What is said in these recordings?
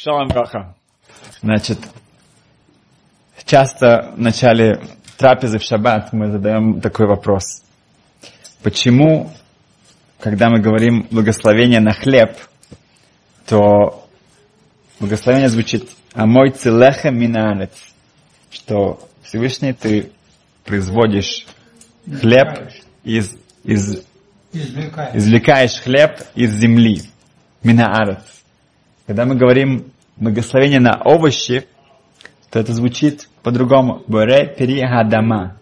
Шалом Браха. Значит, часто в начале трапезы в шаббат мы задаем такой вопрос. Почему, когда мы говорим благословение на хлеб, то благословение звучит «Амой целеха минарец», что Всевышний ты производишь хлеб из, из Извлекаешь. извлекаешь хлеб из земли. Минаарец. Когда мы говорим благословение на овощи, то это звучит по-другому. Боре пери адама.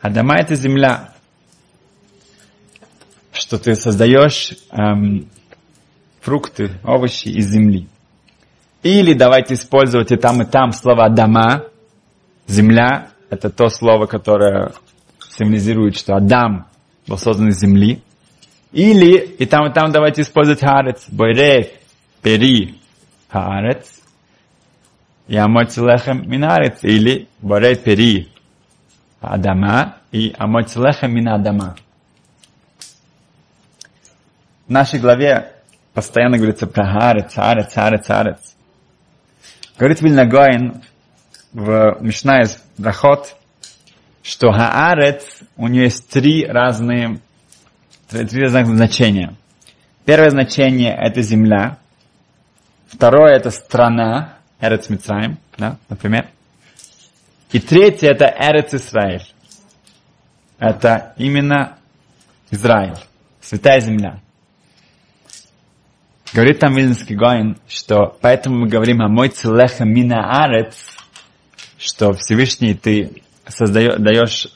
Адама это земля. Что ты создаешь эм, фрукты, овощи из земли. Или давайте использовать и там, и там слово Адама. Земля – это то слово, которое символизирует, что Адам был создан из земли. Или и там, и там давайте использовать Харец. Бойре, пери, Харец. И амоцелехем минарец. Или Бойре, пери, Адама. И амоцелехем мина Адама. В нашей главе постоянно говорится про Харец, Харец, Харец, Харец. Говорит Вильнагоин в Мишна из Брахот, что Хаарец, у нее есть три разные, три разных значения. Первое значение – это земля. Второе – это страна, Эрец Мицраим, да, например. И третье – это Эрец Исраиль. Это именно Израиль, святая земля. Говорит там Вильнинский Гоин, что поэтому мы говорим о мой целеха мина арец, что Всевышний ты создаешь, даешь,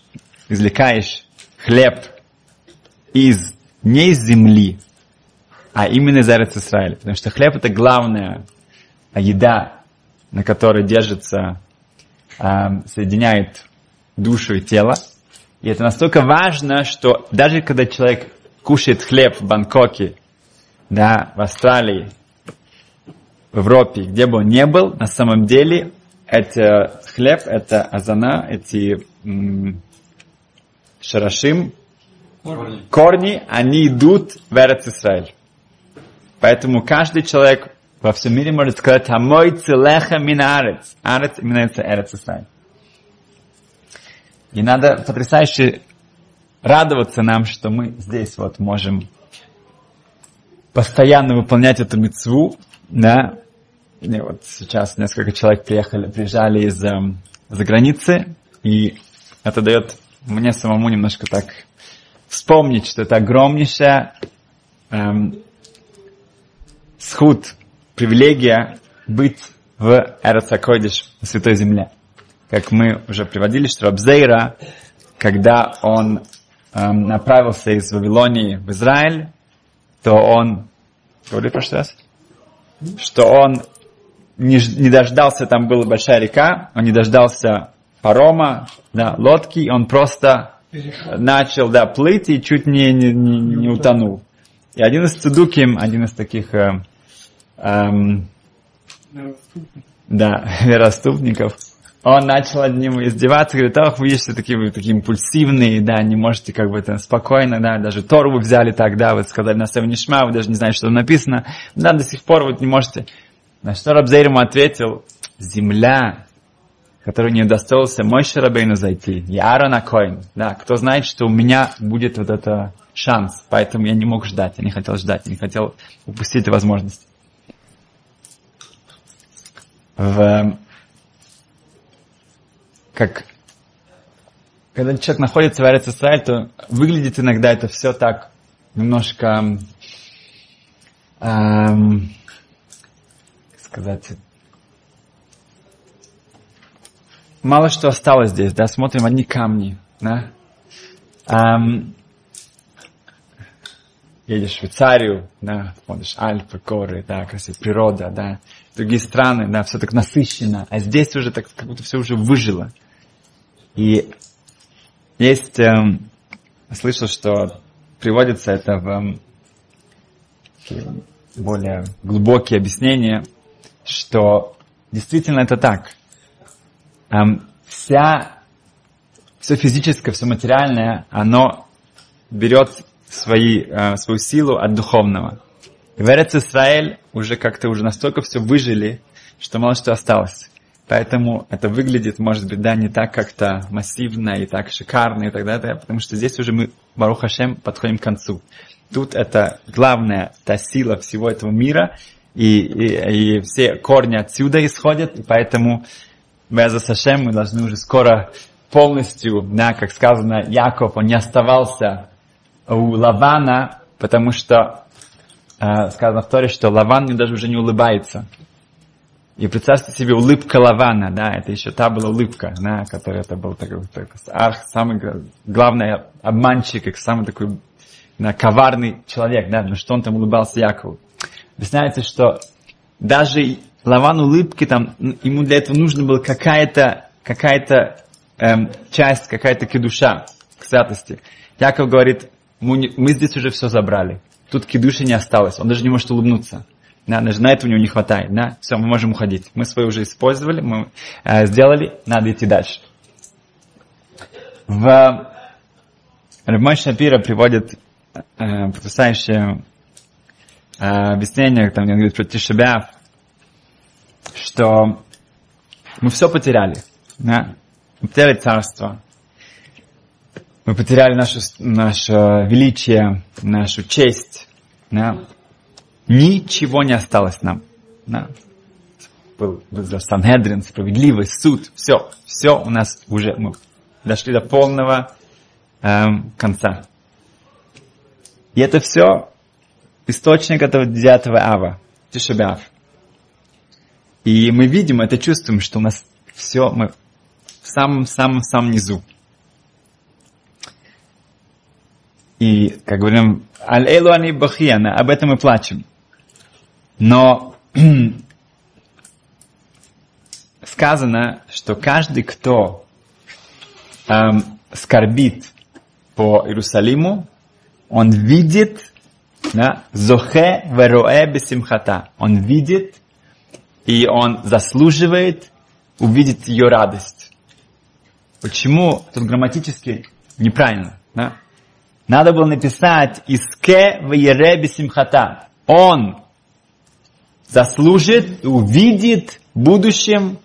извлекаешь хлеб из, не из земли, а именно из Арец Израиля. Потому что хлеб это главная еда, на которой держится, эм, соединяет душу и тело. И это настолько важно, что даже когда человек кушает хлеб в Бангкоке, да, в Австралии, в Европе, где бы он ни был, на самом деле это хлеб, это азана, эти м, шарашим, Корни. корни, они идут в Эрец Исраиль. Поэтому каждый человек во всем мире может сказать «Амой целеха мин арец». Именуется Эрец Исраиль. И надо потрясающе радоваться нам, что мы здесь вот можем постоянно выполнять эту мецву, да. И вот сейчас несколько человек приехали, приезжали из эм, за границы, и это дает мне самому немножко так вспомнить, что это огромнейшая эм, схуд, привилегия быть в Эрцакодиш, в Святой Земле. Как мы уже приводили, что Рабзейра, когда он эм, направился из Вавилонии в Израиль, то он, говори в прошлый раз, что он не, не дождался, там была большая река, он не дождался парома, да, лодки, он просто Перешел. начал, да, плыть и чуть не, не, не, не утонул. И один из цедуким, один из таких, э, эм, да, вероступников, он начал над ним издеваться, говорит, ах, вы есть такие, вы такие импульсивные, да, не можете как бы это спокойно, да, даже Тору вы взяли так, да, вы сказали на Севе Нишма, вы даже не знаете, что там написано, да, до сих пор вы не можете. На что Рабзейр ему ответил, земля, которую не удостоился мой Шарабейну зайти, и Аарон Акоин, да, кто знает, что у меня будет вот это шанс, поэтому я не мог ждать, я не хотел ждать, я не хотел упустить возможность. В, как когда человек находится в Исраиль, то выглядит иногда это все так немножко, эм, как сказать, мало что осталось здесь, да, смотрим одни камни, да. Эм, едешь в Швейцарию, да, смотришь Альпы, горы, да, красивая природа, да, другие страны, да, все так насыщенно, а здесь уже так, как будто все уже выжило. И есть, эм, слышал, что приводится это в такие более глубокие объяснения, что действительно это так. Эм, вся, все физическое, все материальное, оно берет свои, э, свою силу от духовного. И в Эрец Исраэль уже как-то уже настолько все выжили, что мало что осталось. Поэтому это выглядит, может быть, да, не так как-то массивно и так шикарно и так далее, потому что здесь уже мы, Барух Хашем, подходим к концу. Тут это главная та сила всего этого мира, и, и, и все корни отсюда исходят, и поэтому без Сашем мы должны уже скоро полностью, да, как сказано, Яков, он не оставался у Лавана, потому что сказано в Торе, что Лаван даже уже не улыбается. И представьте себе улыбка Лавана, да, это еще та была улыбка, да, которая это был такой, такой арх, самый главный обманщик, как самый такой да, коварный человек, да, но что он там улыбался Якову. Объясняется, что даже Лаван улыбки, там, ему для этого нужно было какая-то какая-то эм, часть, какая-то кедуша к святости. Яков говорит, мы здесь уже все забрали. Тут кедуши не осталось. Он даже не может улыбнуться. Да, даже на это у него не хватает. Да? Все, мы можем уходить. Мы свое уже использовали, мы э, сделали, надо идти дальше. В Рабмой Шапира приводит э, потрясающее э, объяснение, там, он говорит про Тишебяв, что мы все потеряли. Да? Мы потеряли царство, мы потеряли наше, наше величие, нашу честь. Да? Ничего не осталось нам. Да? Был, был Санхедрин, справедливость, суд, все, все у нас уже, мы дошли до полного эм, конца. И это все источник этого 9 ава, Тишебяв. И мы видим, это чувствуем, что у нас все, мы в самом-самом-самом низу. И, как говорим, аль-элу ани об этом мы плачем. Но сказано, что каждый, кто эм, скорбит по Иерусалиму, он видит, да, зохе вероэ бесимхата. Он видит, и он заслуживает увидеть ее радость. Почему тут грамматически неправильно? Да? Надо было написать «Иске веере бесимхата». Он заслужит, увидит в будущем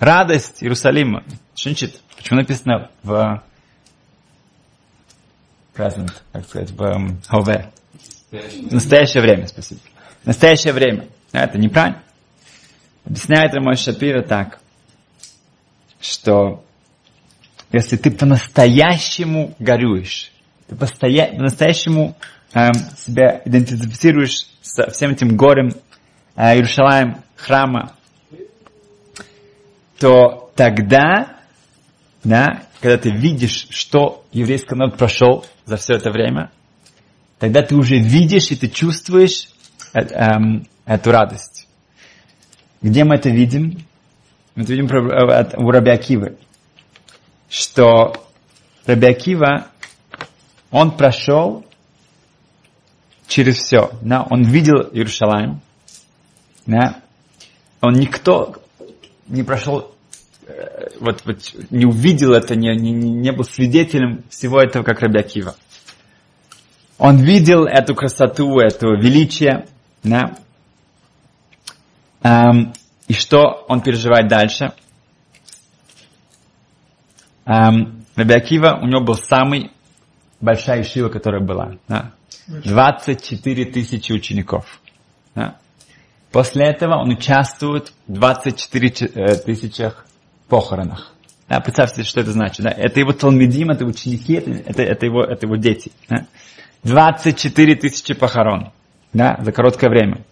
радость Иерусалима. Значит? Почему написано в present, как сказать, в хове? В настоящее время, спасибо. В настоящее время. Это неправильно. Объясняет мой Шапира так, что если ты по-настоящему горюешь, ты по-настоящему э, себя идентифицируешь со всем этим горем э, Иерушалаем, храма, то тогда, да, когда ты видишь, что еврейский народ прошел за все это время, тогда ты уже видишь и ты чувствуешь э, э, эту радость. Где мы это видим? Мы это видим э, у Раби что Раби Акива, он прошел через все. Да? Он видел Иерусалим, да? Он никто не прошел, э, вот, вот не увидел это, не, не, не был свидетелем всего этого, как Рабиакива. Он видел эту красоту, это величие, да? Эм, и что он переживает дальше? Эм, Рабиакива, у него был самый большая шива, которая была. Да? 24 тысячи учеников. Да? После этого он участвует в 24 э, тысячах похоронах. Да, представьте, что это значит. Да? Это его талмидим, это ученики, это, это, его, это его дети. Да? 24 тысячи похорон да, за короткое время.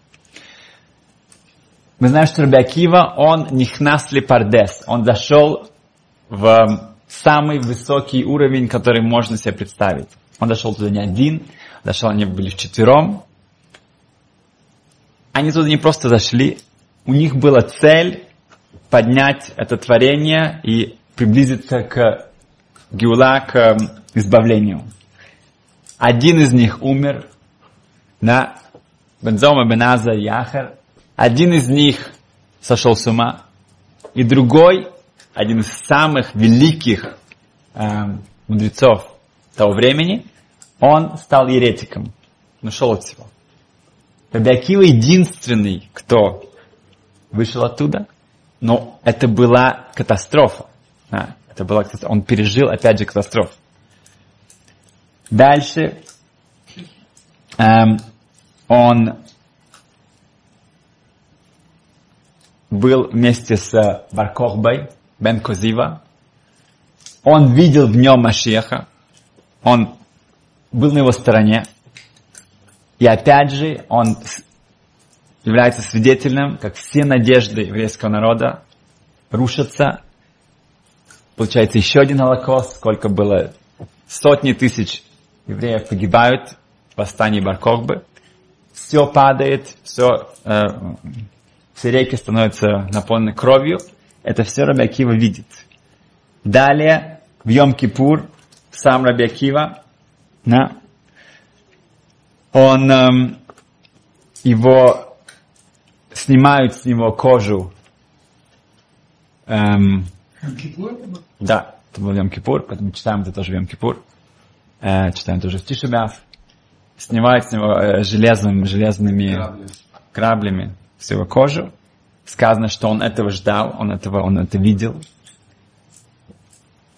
Мы знаем, что Рабиакива, он нихнасли пардес, он зашел в самый высокий уровень, который можно себе представить. Он дошел туда не один, дошел, они были вчетвером, они туда не просто зашли, у них была цель поднять это творение и приблизиться к Геула, к эм, избавлению. Один из них умер, да, Бензома Беназа Яхер. Один из них сошел с ума. И другой, один из самых великих э, мудрецов того времени, он стал еретиком, нашел от всего. Рабиакива единственный, кто вышел оттуда, но это была катастрофа. А, это была катастрофа. Он пережил, опять же, катастрофу. Дальше эм, он был вместе с Баркохбой, Бен Козива. Он видел в нем Машеха. Он был на его стороне. И опять же, он является свидетелем, как все надежды еврейского народа рушатся. Получается еще один Холокост, сколько было сотни тысяч евреев погибают в восстании Баркохбы. Все падает, все, э, все реки становятся наполнены кровью. Это все Раби Акива видит. Далее, в Йом-Кипур, сам Раби Акива, да, он, эм, его, снимают с него кожу. Эм, да, это был Йом-Кипур, поэтому читаем это тоже в Йом-Кипур. Э, читаем тоже в Тишебяв. Снимают с него э, железным, железными Грабли. граблями всю его кожу. Сказано, что он этого ждал, он этого, он это видел.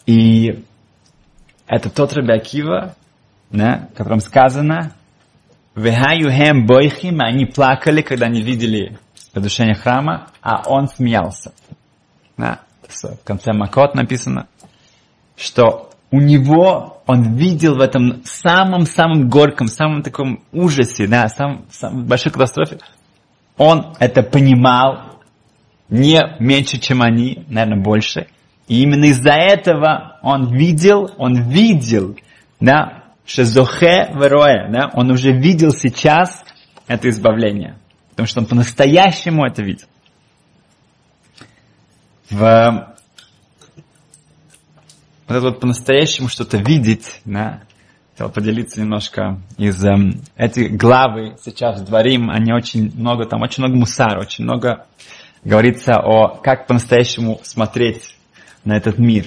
И это тот Раби Акива, да, в котором сказано, «Вехаюхем бойхим», они плакали, когда они видели разрушение храма, а он смеялся. Да, в конце Макот написано, что у него, он видел в этом самом-самом горьком, самом таком ужасе, да, самом, самой большой катастрофе, он это понимал не меньше, чем они, наверное, больше. И именно из-за этого он видел, он видел, да, шезохе вероэ, да, он уже видел сейчас это избавление. Потому что он по-настоящему это видел. В вот это вот по-настоящему что-то видеть, да, хотел поделиться немножко из эм, эти главы сейчас в Дворим, они очень много, там очень много мусара, очень много говорится о как по-настоящему смотреть на этот мир.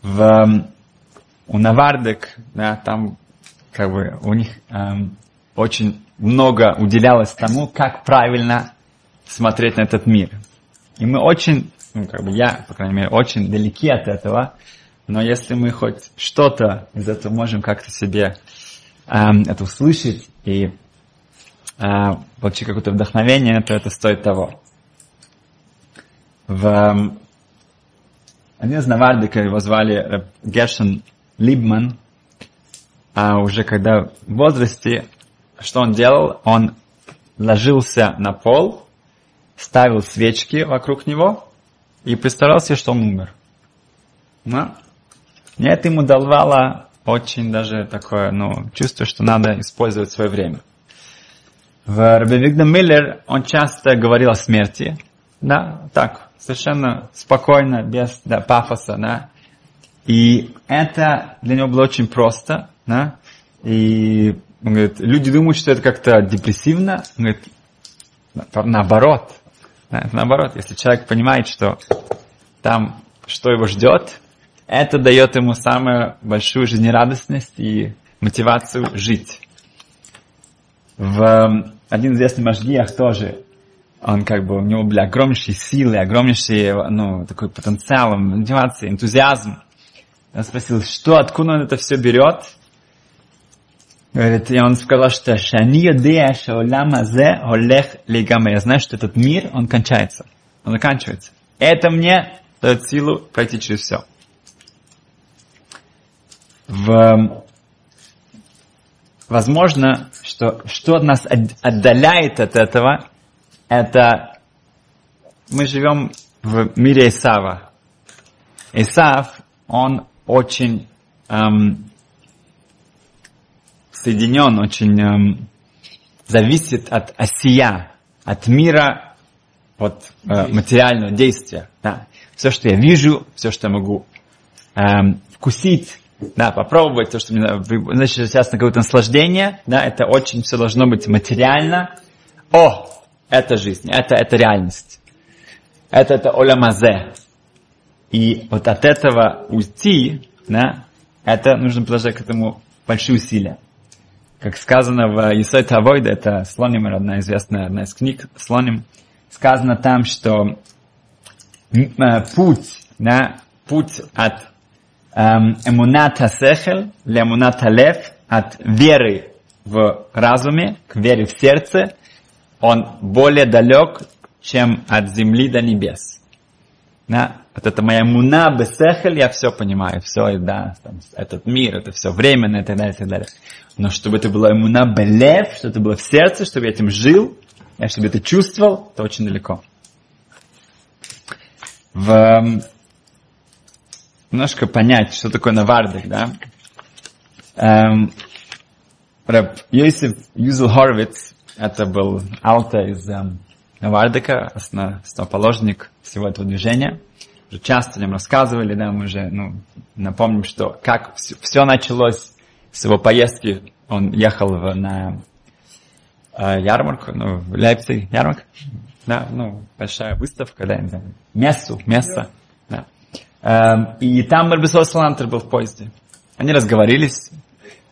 В, эм, у Навардек, да, там как бы у них эм, очень много уделялось тому, как правильно смотреть на этот мир. И мы очень ну, как бы я, по крайней мере, очень далеки от этого, но если мы хоть что-то из этого можем как-то себе эм, это услышать и э, получить какое-то вдохновение, то это стоит того. В, один из Навардика его звали Гершин Либман, а уже когда в возрасте, что он делал? Он ложился на пол, ставил свечки вокруг него и представлял себе, что он умер. Но это ему давало очень даже такое, ну, чувство, что надо использовать свое время. В Рабби Вигда Миллер он часто говорил о смерти, да, так, совершенно спокойно, без да, пафоса, да. И это для него было очень просто, да. И он говорит, люди думают, что это как-то депрессивно. Он говорит, наоборот, да, наоборот, если человек понимает, что там, что его ждет, это дает ему самую большую жизнерадостность и мотивацию жить. В один известный Машгиях тоже, он как бы, у него были огромнейшие силы, огромнейший, ну, такой потенциал, мотивация, энтузиазм. Он спросил, что, откуда он это все берет? Говорит, и он сказал, что «Шани зе олех лигаме». Я знаю, что этот мир, он кончается, он заканчивается. Это мне дает силу пройти через все. В... Возможно, что что нас отдаляет от этого, это мы живем в мире Исава. Исав, он очень эм, соединен, очень эм, зависит от осия, от мира, от э, материального действия. Да. Все, что я вижу, все, что я могу эм, вкусить, да, попробовать, то, что мне, значит, сейчас на какое-то наслаждение, да, это очень все должно быть материально. О, это жизнь, это, это реальность. Это, это олямазе. И вот от этого уйти, да, это нужно приложить к этому большие усилия. как сказано в Исой Тавойда, это Слоним, одна известная одна из книг Слоним, сказано там, что э, путь, да, путь от эмуната сехель для эмуната лев, от веры в разуме к вере в сердце, он более далек, чем от земли до небес. Да? Вот это моя муна бесехель, я все понимаю, все, да, там, этот мир, это все временно и так далее, и так далее. Но чтобы это было муна белев, чтобы это было в сердце, чтобы я этим жил, я чтобы это чувствовал, это очень далеко. В, эм, немножко понять, что такое навардик, да. Эм, Йосиф Юзел Хоровиц, это был алта из эм, Навардика, основоположник всего этого движения. Уже часто о нем рассказывали, да, мы уже ну, напомним, что как все, все началось с его поездки. Он ехал в, на э, ярмарку, ну, в Лейпциг, ярмарка, да, ну, большая выставка, да, не знаю, мессу, место, и там Рабисол Салантер был в поезде. Они разговорились,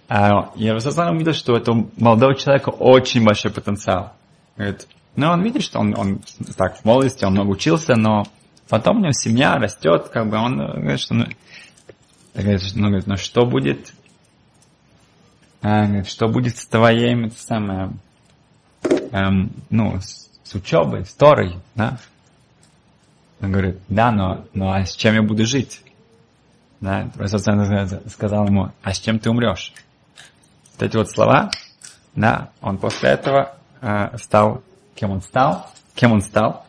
а, и Рабисол увидел, что у этого молодого человека очень большой потенциал. Говорит, ну, он видит, что он, он так в молодости, он много учился, но потом у него семья растет, как бы он говорит, что ну, говорит, ну, говорит, ну что будет, а, говорит, что будет с твоей, это самое, эм, ну, с, с учебой, с Торой, да? Он говорит, да, но, но а с чем я буду жить? Да, сказал ему, а с чем ты умрешь? Вот эти вот слова, да, он после этого э, стал, кем он стал? Кем он стал?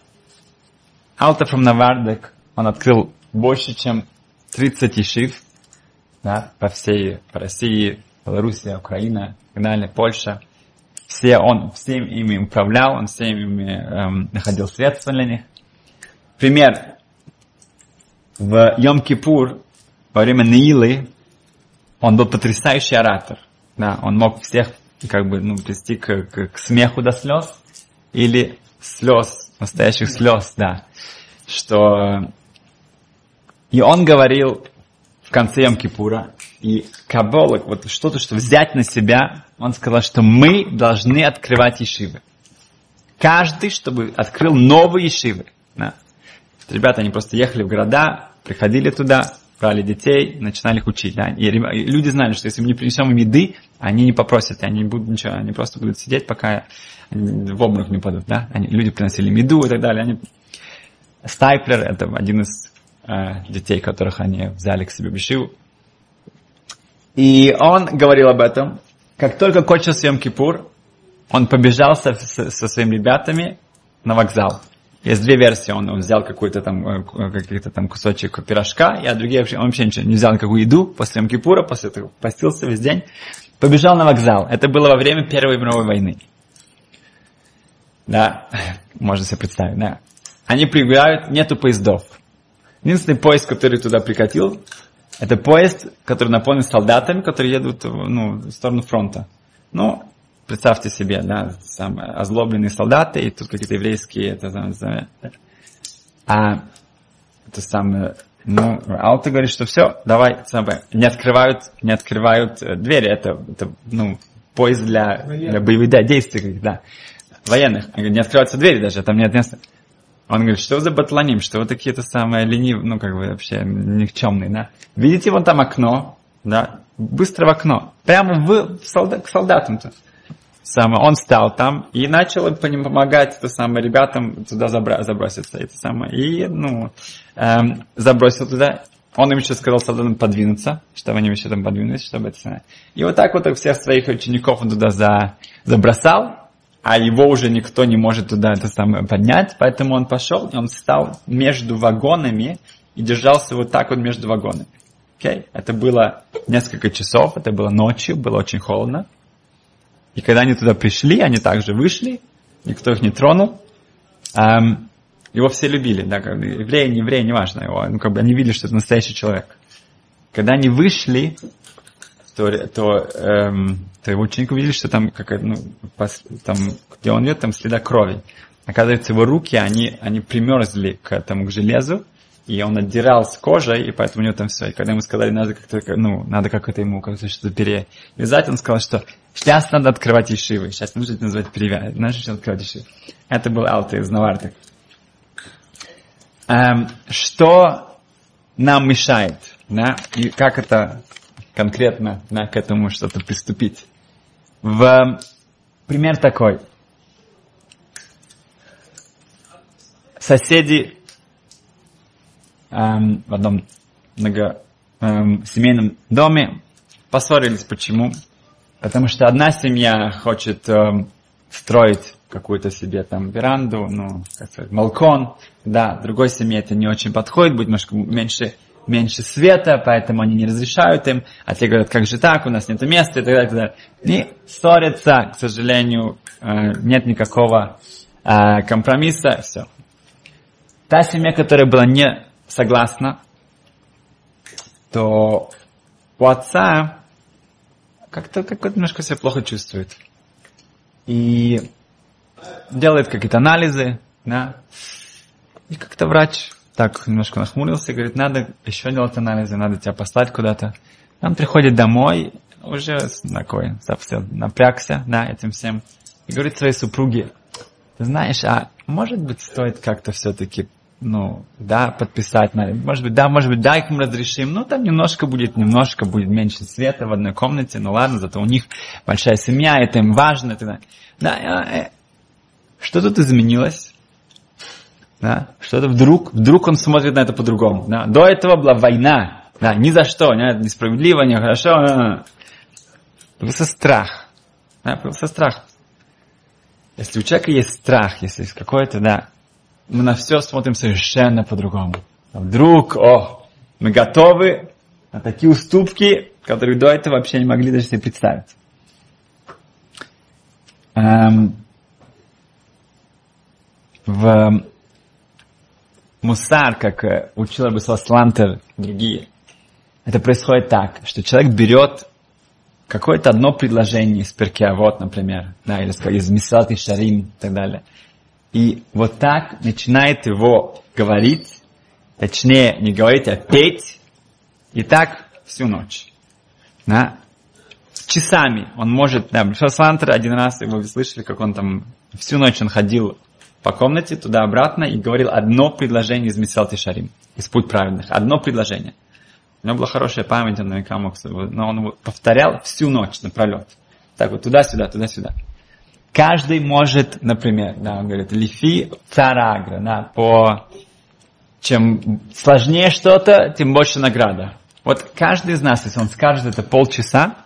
Алта from Навардек, он открыл больше, чем 30 ишив, да, по всей по России, Белоруссия, Украина, и Польша. Все, он всем ими управлял, он всем ими эм, находил средства для них. Пример. В Йом-Кипур, во время Наилы, он был потрясающий оратор. Да, он мог всех как бы ну, привести к, к, к смеху до слез или слез, настоящих слез, да. Что и он говорил в конце Йом-Кипура, и Каболок, вот что-то, что взять на себя, он сказал, что мы должны открывать ешивы. Каждый, чтобы открыл новые ешивы. Да. Ребята, они просто ехали в города, приходили туда, брали детей, начинали их учить. Да? И люди знали, что если мы не принесем им еды, они не попросят, они не будут ничего, они просто будут сидеть, пока в обморок не падут. Да? Они, люди приносили им еду и так далее. Они... Стайплер – это один из э, детей, которых они взяли к себе в Бешиву. И он говорил об этом. Как только кончился Йом-Кипур, он побежал со, со, со своими ребятами на вокзал. Есть две версии. Он, он взял какой-то там, э, какой-то там кусочек пирожка, а другие вообще, он вообще ничего не взял никакую еду после Мкипура, после этого постился весь день. Побежал на вокзал. Это было во время Первой мировой войны. Да, можно себе представить, да. Они прибегают, нету поездов. Единственный поезд, который туда прикатил, это поезд, который наполнен солдатами, которые едут ну, в сторону фронта. Ну, представьте себе, да, сам, озлобленные солдаты, и тут какие-то еврейские, это, это, а это самое, ну, Алта говорит, что все, давай, самое, не открывают, не открывают э, двери, это, это ну, поезд для, для боевых да, действий, да, военных. Не открываются двери даже, там нет места. Он говорит, что за батланим, что вы такие-то самые ленивые, ну, как бы вообще никчемные, да. Видите, вон там окно, да, быстро в окно, прямо в, в солдат, к солдатам-то самое, он стал там и начал помогать это самое, ребятам туда забра- заброситься. Это самое, и ну, эм, забросил туда. Он им еще сказал солдатам подвинуться, чтобы они еще там подвинулись, чтобы это самое. И вот так вот всех своих учеников он туда за, забросал, а его уже никто не может туда это самое поднять, поэтому он пошел, и он встал между вагонами и держался вот так вот между вагонами. Okay? Это было несколько часов, это было ночью, было очень холодно. И когда они туда пришли, они также вышли, никто их не тронул. Эм, его все любили, да, как бы, евреи, не евреи, неважно его, ну, как бы они видели, что это настоящий человек. Когда они вышли, то, то, эм, то его ученики увидели, что там, как, ну, пос, там, где он идет, там следа крови. Оказывается, его руки, они, они примерзли к этому, к железу, и он отдирал с кожей, и поэтому у него там все. И когда ему сказали, надо как-то, ну, надо как-то ему как-то что-то перевязать, он сказал, что сейчас надо открывать ешивы, сейчас нужно это называть перевязать, знаешь, сейчас открывать ешивы. Это был Алты из Наварты. Эм, что нам мешает, да, и как это конкретно да, к этому что-то приступить. В, пример такой. Соседи эм, в одном много, эм, семейном доме поссорились. Почему? Потому что одна семья хочет эм, строить какую-то себе там веранду, ну, как сказать, балкон, да, другой семье это не очень подходит, будет немножко меньше, меньше света, поэтому они не разрешают им, а те говорят, как же так, у нас нет места и так далее, и так далее. И ссорятся, к сожалению, э, нет никакого э, компромисса, все. Та семья, которая была не согласна, то у отца как-то как немножко себя плохо чувствует. И делает какие-то анализы, да, и как-то врач так немножко нахмурился и говорит, надо еще делать анализы, надо тебя послать куда-то. Он приходит домой, уже такой, совсем напрягся, да, этим всем, и говорит своей супруге, ты знаешь, а может быть стоит как-то все-таки ну, да, подписать, может быть, да, может быть, да, их мы разрешим, ну, там немножко будет, немножко будет меньше света в одной комнате, ну, ладно, зато у них большая семья, это им важно, это, да, э, что тут изменилось? Да, что-то вдруг, вдруг он смотрит на это по-другому, да, до этого была война, да, ни за что, не, несправедливо, нехорошо, появился страх, да, появился страх. Если у человека есть страх, если есть какой-то, да, мы на все смотрим совершенно по-другому. Вдруг, о, мы готовы на такие уступки, которые до этого вообще не могли даже себе представить. Эм, в Мусар, как э, учил бы Слантер другие, это происходит так, что человек берет какое-то одно предложение из Перкеа, вот, например, да, или из Мисалат и Шарим и так далее – и вот так начинает его говорить, точнее не говорить, а петь, и так всю ночь. Да? Часами он может, да, Шаслантер один раз, вы слышали, как он там всю ночь он ходил по комнате туда-обратно и говорил одно предложение из Мисал Шарим, из Путь праведных, одно предложение. У него была хорошая память, он наверняка мог, но он его повторял всю ночь напролет. Так вот, туда-сюда, туда-сюда. Каждый может, например, да, он говорит, лифи царагра, да, по чем сложнее что-то, тем больше награда. Вот каждый из нас, если он скажет это полчаса,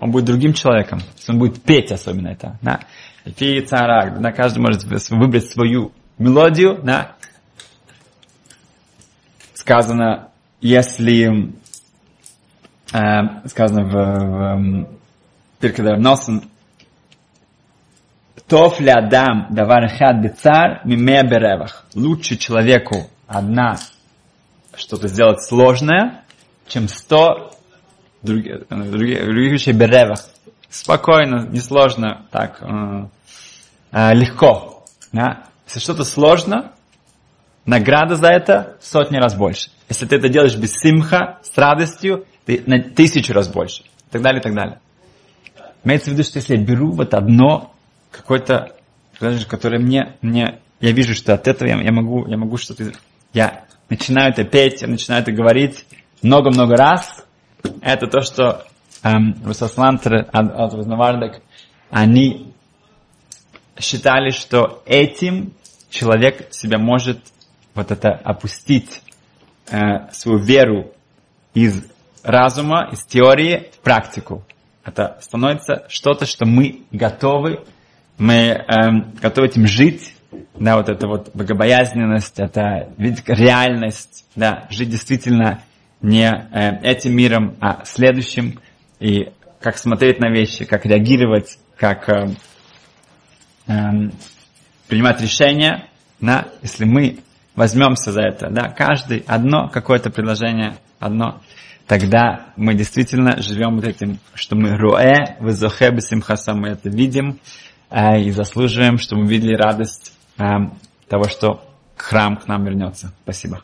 он будет другим человеком. Если он будет петь особенно это. Да. Лифи царагра, да, каждый может выбрать свою мелодию, да. Сказано, если э, сказано в, в, в Носен Тов ли Адам давар хад бецар мимея беревах. Лучше человеку одна что-то сделать сложное, чем сто других, других, других вещей беревах. Спокойно, несложно, так, э, э, легко. Да? Если что-то сложно, награда за это в сотни раз больше. Если ты это делаешь без симха, с радостью, ты на тысячу раз больше. И так далее, и так далее. Имеется в виду, что если я беру вот одно какой-то, который мне, мне, я вижу, что от этого я, я могу, я могу что-то, я начинаю это петь, я начинаю это говорить много-много раз. Это то, что эм, Русаслантер, Азвазнавардак, они считали, что этим человек себя может вот это опустить э, свою веру из разума, из теории в практику. Это становится что-то, что мы готовы мы эм, готовы этим жить, да, вот эта вот богобоязненность, это видеть реальность, да, жить действительно не э, этим миром, а следующим, и как смотреть на вещи, как реагировать, как э, э, принимать решения, да, если мы возьмемся за это, да, каждый одно какое-то предложение, одно, тогда мы действительно живем вот этим, что мы руэ, вызохе, бесимхаса, мы это видим, и заслуживаем, чтобы мы видели радость э, того, что храм к нам вернется. Спасибо.